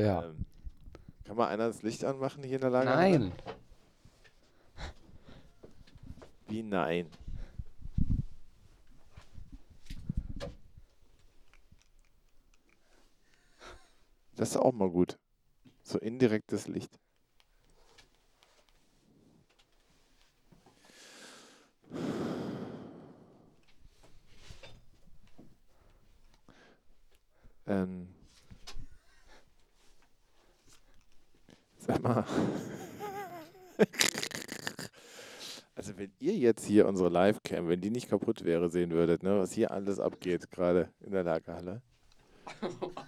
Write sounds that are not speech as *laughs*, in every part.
Ja. Ähm, kann mal einer das Licht anmachen hier in der Lage? Nein. Wie nein? Das ist auch mal gut. So indirektes Licht. Ähm. Sag *laughs* Also wenn ihr jetzt hier unsere Live-Cam, wenn die nicht kaputt wäre, sehen würdet, ne, was hier alles abgeht, gerade in der Lagerhalle.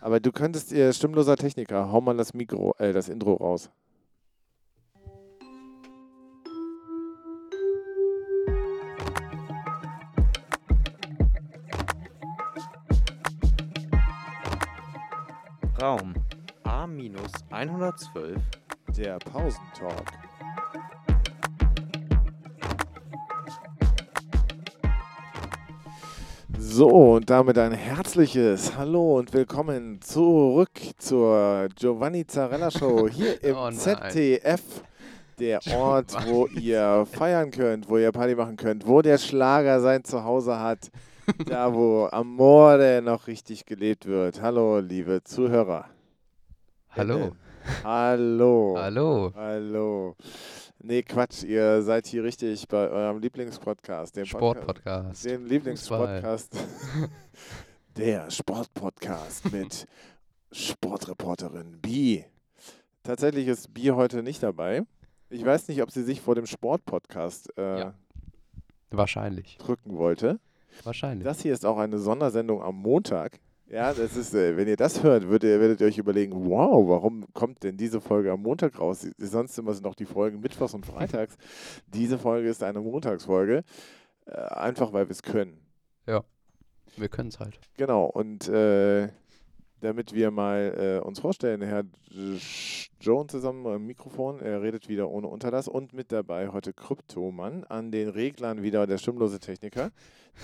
Aber du könntest ihr stimmloser Techniker, hau mal das Mikro, äh, das Intro raus. Raum A-112 Der Pausentalk. So, und damit ein herzliches Hallo und willkommen zurück zur Giovanni Zarella Show hier im *laughs* Oh. ZDF. Der *laughs* Ort, wo ihr feiern könnt, wo ihr Party machen könnt, wo der Schlager sein Zuhause hat, da *laughs* wo Amore noch richtig gelebt wird. Hallo, liebe Zuhörer. Hallo. Hallo. Hallo. Hallo. Nee, Quatsch, ihr seid hier richtig bei eurem Lieblingspodcast, dem Podca- Sportpodcast. den Lieblingspodcast. *laughs* Der Sportpodcast mit Sportreporterin Bi. Tatsächlich ist Bi heute nicht dabei. Ich weiß nicht, ob sie sich vor dem Sportpodcast äh, Ja. Wahrscheinlich. drücken wollte. Wahrscheinlich. Das hier ist auch eine Sondersendung am Montag. Ja, das ist, äh, wenn ihr das hört, würdet ihr, werdet ihr euch überlegen, wow, warum kommt denn diese Folge am Montag raus? Sonst immer sind noch die Folgen mittwochs und freitags. *laughs* Diese Folge ist eine Montagsfolge. Äh, einfach weil wir es können. Wir können es halt. Genau, und äh, damit wir mal äh, uns vorstellen, Herr Joan zusammen am Mikrofon, er redet wieder ohne Unterlass und mit dabei heute Kryptomann, an den Reglern wieder der stimmlose Techniker,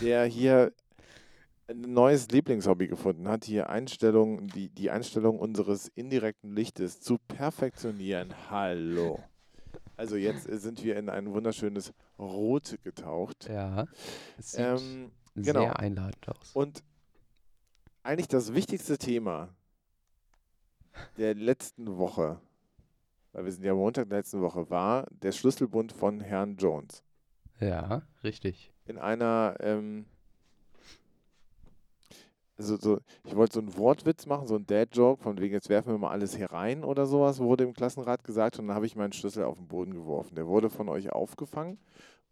der hier ein neues Lieblingshobby gefunden hat, hier Einstellungen, die, die Einstellung unseres indirekten Lichtes zu perfektionieren. Hallo. Also jetzt sind wir in ein wunderschönes Rot getaucht. Ja. Es sieht Ähm, genau. sehr einladend aus. Und eigentlich das wichtigste Thema der letzten Woche, weil wir sind ja Montag der letzten Woche, war der Schlüsselbund von Herrn Jones. Ja, richtig. In einer, ähm, also so, ich wollte so einen Wortwitz machen, so einen Dad-Joke, von wegen, jetzt werfen wir mal alles hier rein oder sowas, wurde im Klassenrat gesagt und dann habe ich meinen Schlüssel auf den Boden geworfen. Der wurde von euch aufgefangen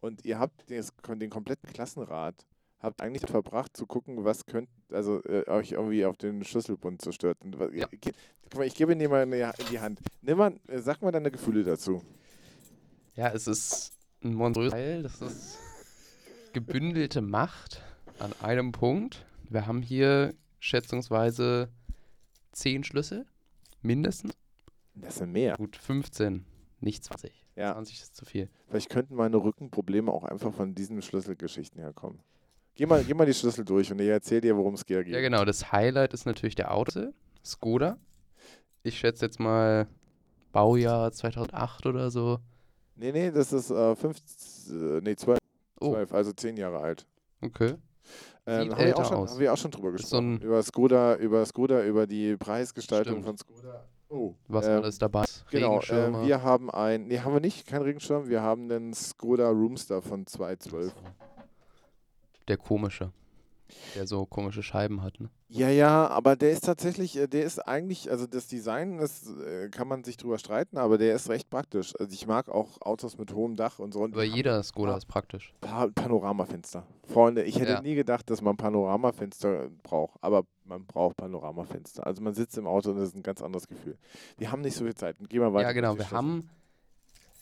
und ihr habt den, den kompletten Klassenrat habt eigentlich verbracht zu gucken, was könnt, also äh, euch irgendwie auf den Schlüsselbund zu stürzen. Ja. Guck mal, ich gebe ihn dir mal in die, in die Hand. Nimm mal, äh, sag mal deine Gefühle dazu. Ja, es ist ein monströses Teil. Das ist gebündelte Macht an einem Punkt. Wir haben hier schätzungsweise 10 Schlüssel. Mindestens. Das sind mehr. Gut, 15. Nicht 20. Ja. 20 ist zu viel. Vielleicht könnten meine Rückenprobleme auch einfach von diesen Schlüsselgeschichten herkommen. Geh mal, geh mal die Schlüssel durch und ich erzähle dir, worum es geht. Ja, genau. Das Highlight ist natürlich der Auto. Skoda. Ich schätze jetzt mal Baujahr 2008 oder so. Nee, nee, das ist äh, fünf, äh, nee, zwölf, Oh, zwölf, also zehn Jahre alt. okay. Ähm, haben, wir auch schon, aus. haben wir auch schon drüber so gesprochen. ein- über Skoda, über Skoda, über die Preisgestaltung Stimmt. von Skoda. Oh, Was ähm, alles dabei ist. Genau, äh, wir haben ein, nee, haben wir nicht, kein Regenschirm, wir haben einen Skoda Roomster von 212. Der komische. Der so komische Scheiben hat, ne? Ja, ja, aber der ist tatsächlich, äh, der ist eigentlich, also das Design, das äh, kann man sich drüber streiten, aber der ist recht praktisch. Also ich mag auch Autos mit hohem Dach und so. Und Aber jeder Skoda ist praktisch. Pa Panoramafenster. Freunde, ich hätte Ja. nie gedacht, dass man Panoramafenster braucht, aber man braucht Panoramafenster. Also man sitzt im Auto und das ist ein ganz anderes Gefühl. Wir haben nicht so viel Zeit. Geh mal weiter. Ja, genau. Wir haben,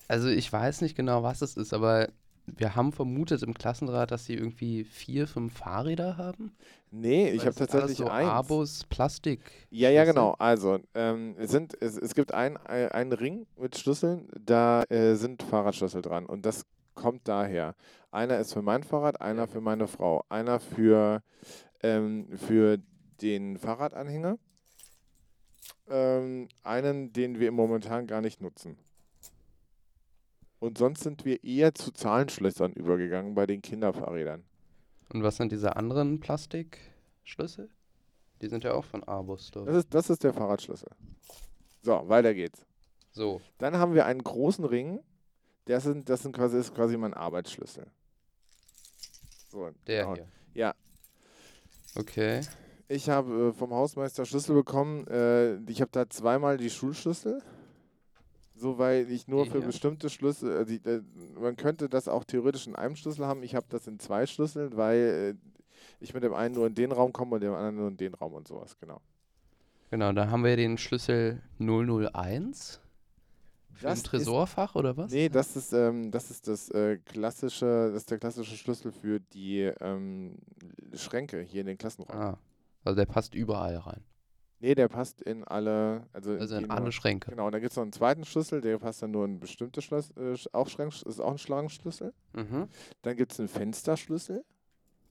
also ich weiß nicht genau, was es ist, aber wir haben vermutet im Klassenrat, dass sie irgendwie vier, fünf Fahrräder haben. Nee, ich Weil habe das sind tatsächlich alles so eins. Abus Plastik. Ja, ja, genau. Also, ähm, es, sind, es, es gibt ein, ein- einen Ring mit Schlüsseln, da äh, sind Fahrradschlüssel dran. Und das kommt daher. Einer ist für mein Fahrrad, einer für meine Frau, einer für, ähm, für den Fahrradanhänger ähm, einen, den wir momentan gar nicht nutzen. Und sonst sind wir eher zu Zahlenschlössern übergegangen bei den Kinderfahrrädern. Und was sind diese anderen Plastikschlüssel? Die sind ja auch von Arbus. Das ist, das ist der Fahrradschlüssel. So, weiter geht's. So, Dann haben wir einen großen Ring. Das, sind, das sind quasi, ist quasi mein Arbeitsschlüssel. So, der genau. hier. Ja. Okay. Ich habe äh, vom Hausmeister Schlüssel bekommen. Äh, ich habe da zweimal die Schulschlüssel. So, weil ich nur für hier? bestimmte Schlüssel, äh, die, äh, man könnte das auch theoretisch in einem Schlüssel haben. Ich habe das in zwei Schlüsseln, weil äh, ich mit dem einen nur in den Raum komme und dem anderen nur in den Raum und sowas, genau. Genau, da haben wir den Schlüssel 001 für Das ein ist- Tresorfach oder was? Nee, das ist, ähm, das ist das äh, klassische, das ist der klassische Schlüssel für die ähm, Schränke hier in den Klassenräumen. Ah, also der passt überall rein. Nee, der passt in alle, also, Also die in alle Schränke. Genau, und dann gibt es noch einen zweiten Schlüssel, der passt dann nur in bestimmte Schloss, äh, auch Schrank, ist auch ein Schlangenschlüssel. Mhm. Dann gibt es einen Fensterschlüssel.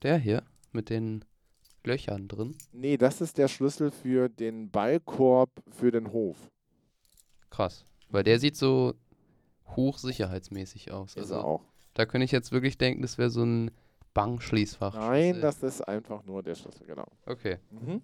Der hier mit den Löchern drin. Nee, das ist der Schlüssel für den Ballkorb für den Hof. Krass. Weil der sieht so hochsicherheitsmäßig aus. Ist Also er auch. da könnte ich jetzt wirklich denken, das wäre so ein Bankschließfach. Nein, das ist einfach nur der Schlüssel, genau. Okay. Mhm.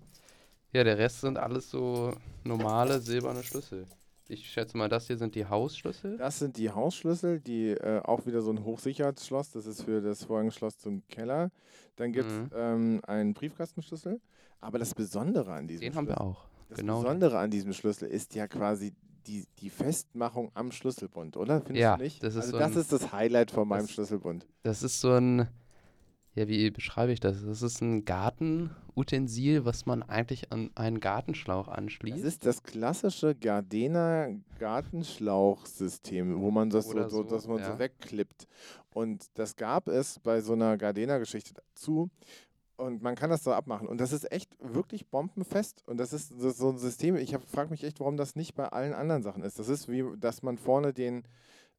Ja, der Rest sind alles so normale silberne Schlüssel. Ich schätze mal, das hier sind die Hausschlüssel. Das sind die Hausschlüssel, die äh, auch wieder so ein Hochsicherheitsschloss. Das ist für das Vorhangschloss zum Keller. Dann gibt es Mhm. ähm, einen Briefkastenschlüssel. Aber das Besondere an diesem Den haben Schlüssel, wir auch. das genau. Besondere an diesem Schlüssel ist ja quasi die, die Festmachung am Schlüsselbund, oder? Findest Ja, du nicht? das ist also so das ein- ist das Highlight von meinem das- Schlüsselbund. Das ist so ein, ja, wie beschreibe ich das? Das ist ein Gartenutensil, was man eigentlich an einen Gartenschlauch Das anschließt. ist das klassische Gardena Gartenschlauchsystem, wo man das so, Oder so, so, dass man ja. so wegklippt. Und das gab es bei so einer Gardena-Geschichte dazu. Und man kann das so abmachen. Und das ist echt wirklich bombenfest. Und das ist so- so ein System. Ich frage mich echt, warum das nicht bei allen anderen Sachen ist. Das ist wie, dass man vorne den,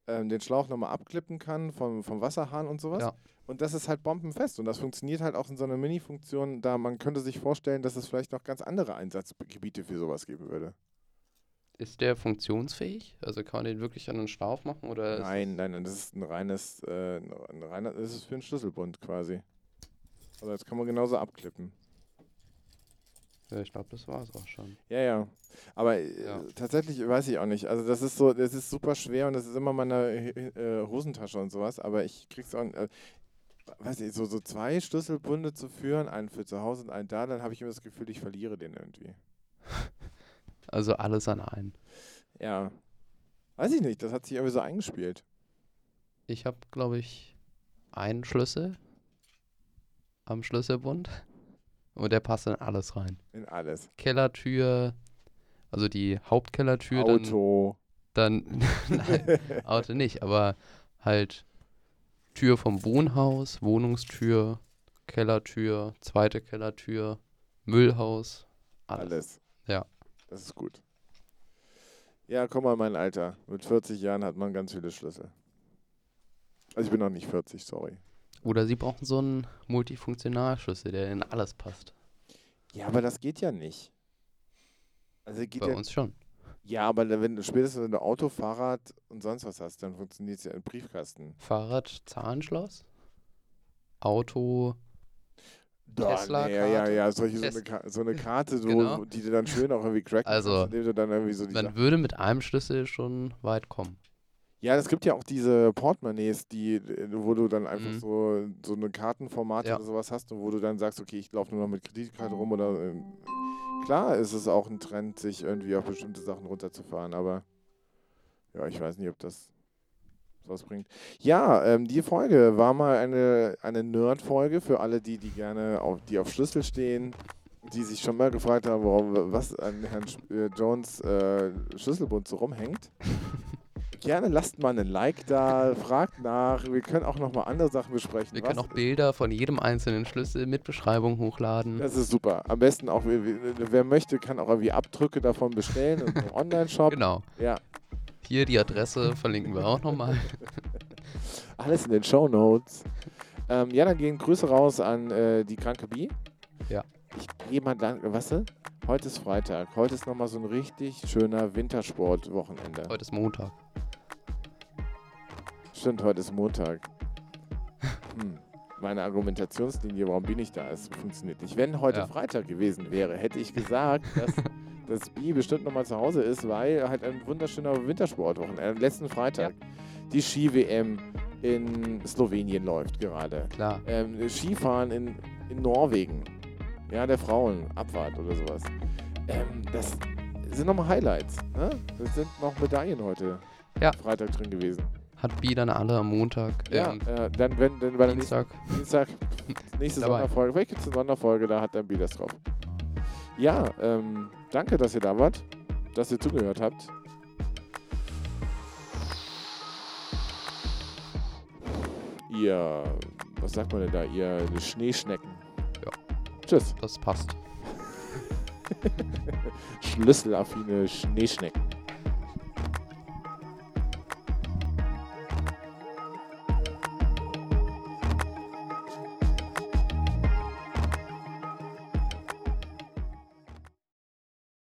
ähm, den Schlauch nochmal abklippen kann vom, vom Wasserhahn und sowas. Ja. Und das ist halt bombenfest. Und das funktioniert halt auch in so einer Mini-Funktion. Da man könnte sich vorstellen, dass es vielleicht noch ganz andere Einsatzgebiete für sowas geben würde. Ist der funktionsfähig? Also kann man den wirklich an einen Schlauch machen? Oder Nein, nein, nein, das ist ein reines, äh, ein ein reiner, das ist für einen Schlüsselbund quasi. Also das kann man genauso abklippen. Ja, ich glaube, das war es auch schon. Ja, ja. Aber äh, Ja. tatsächlich weiß ich auch nicht. Also das ist so, das ist super schwer und das ist immer meine äh, Hosentasche und sowas, aber ich krieg's auch, äh, weiß ich, so, so zwei Schlüsselbunde zu führen, einen für zu Hause und einen da, dann habe ich immer das Gefühl, ich verliere den irgendwie. *laughs* Also alles an einen. Ja. Weiß ich nicht, das hat sich irgendwie so eingespielt. Ich habe, glaube ich, einen Schlüssel am Schlüsselbund. Und der passt in alles rein. In alles. Kellertür, also die Hauptkellertür, dann, Auto. dann *laughs* nein, Auto nicht, aber halt Tür vom Wohnhaus, Wohnungstür, Kellertür, zweite Kellertür, Müllhaus, alles. Alles. Ja. Das ist gut. Ja, komm mal, mein Alter. Mit 40 Jahren hat man ganz viele Schlüssel. Also ich bin noch nicht 40, sorry. Oder sie brauchen so einen Multifunktionalschlüssel, der in alles passt. Ja, aber das geht ja nicht. Also geht Bei ja, uns schon. ja, aber wenn du spätestens wenn du Auto, Fahrrad und sonst was hast, dann funktioniert es ja im Briefkasten. Fahrrad, Zahnschloss, Auto, Da, Tesla nee, ja, ja, ja, solche, so, eine, so eine *laughs* Karte, so, Genau. die du dann schön auch irgendwie cracken Also, kannst, indem du dann irgendwie so die man würde mit einem Schlüssel schon weit kommen. Ja, es gibt ja auch diese Portemonnaies, die, äh, wo du dann einfach Mhm. so, so eine Kartenformat Ja. oder sowas hast und wo du dann sagst, okay, ich laufe nur noch mit Kreditkarte rum oder ähm, klar ist es auch ein Trend, sich irgendwie auf bestimmte Sachen runterzufahren, aber ja, ich weiß nicht, ob das was bringt. Ja, ähm, die Folge war mal eine, eine Nerd-Folge für alle, die, die gerne auf, die auf Schlüssel stehen, die sich schon mal gefragt haben, warum was an Herrn Sch- äh, Jones äh, Schlüsselbund so rumhängt. *laughs* Gerne lasst mal einen Like da, fragt nach. Wir können auch noch mal andere Sachen besprechen. Wir Was- können auch Bilder von jedem einzelnen Schlüssel mit Beschreibung hochladen. das ist super. Am besten auch, wer, möchte, kann auch irgendwie Abdrücke davon bestellen im *laughs* Online-Shop. Genau. Ja, Hier die Adresse verlinken wir auch nochmal. *laughs* alles in den Show Notes. Ähm, ja, dann gehen Grüße raus an äh, die kranke Bi. Ja. ich gehe mal dann, weißt du, heute ist Freitag, heute ist nochmal so ein richtig schöner Wintersport-Wochenende. Heute ist Montag. Stimmt, heute ist Montag. Hm. Meine Argumentationslinie, warum bin ich da, es funktioniert nicht. Wenn heute Ja. Freitag gewesen wäre, hätte ich gesagt, dass *laughs* das Bi bestimmt nochmal zu Hause ist, weil halt ein wunderschöner Wintersportwochenende. Äh, letzten Freitag die Ski-WM in Slowenien läuft gerade. Klar. Ähm, Skifahren in, in Norwegen. Ja, der Frauen, Abfahrt oder sowas. Ähm, das sind nochmal Highlights. Ne? Das sind noch Medaillen heute. Ja. Freitag drin gewesen. Hat Bi dann alle am Montag, Ja, ähm, äh, dann, wenn, dann bei der nächsten Dienstag. Dienstag, *laughs* nächste Dabei. Sonderfolge, vielleicht gibt es eine Sonderfolge, da hat dann Bi das drauf. Ja, ähm, danke, dass ihr da wart, dass ihr zugehört habt. Ihr, was sagt man denn da, ihr Schneeschnecken. Ja. Tschüss. Das passt. *laughs* Schlüsselaffine Schneeschnecken.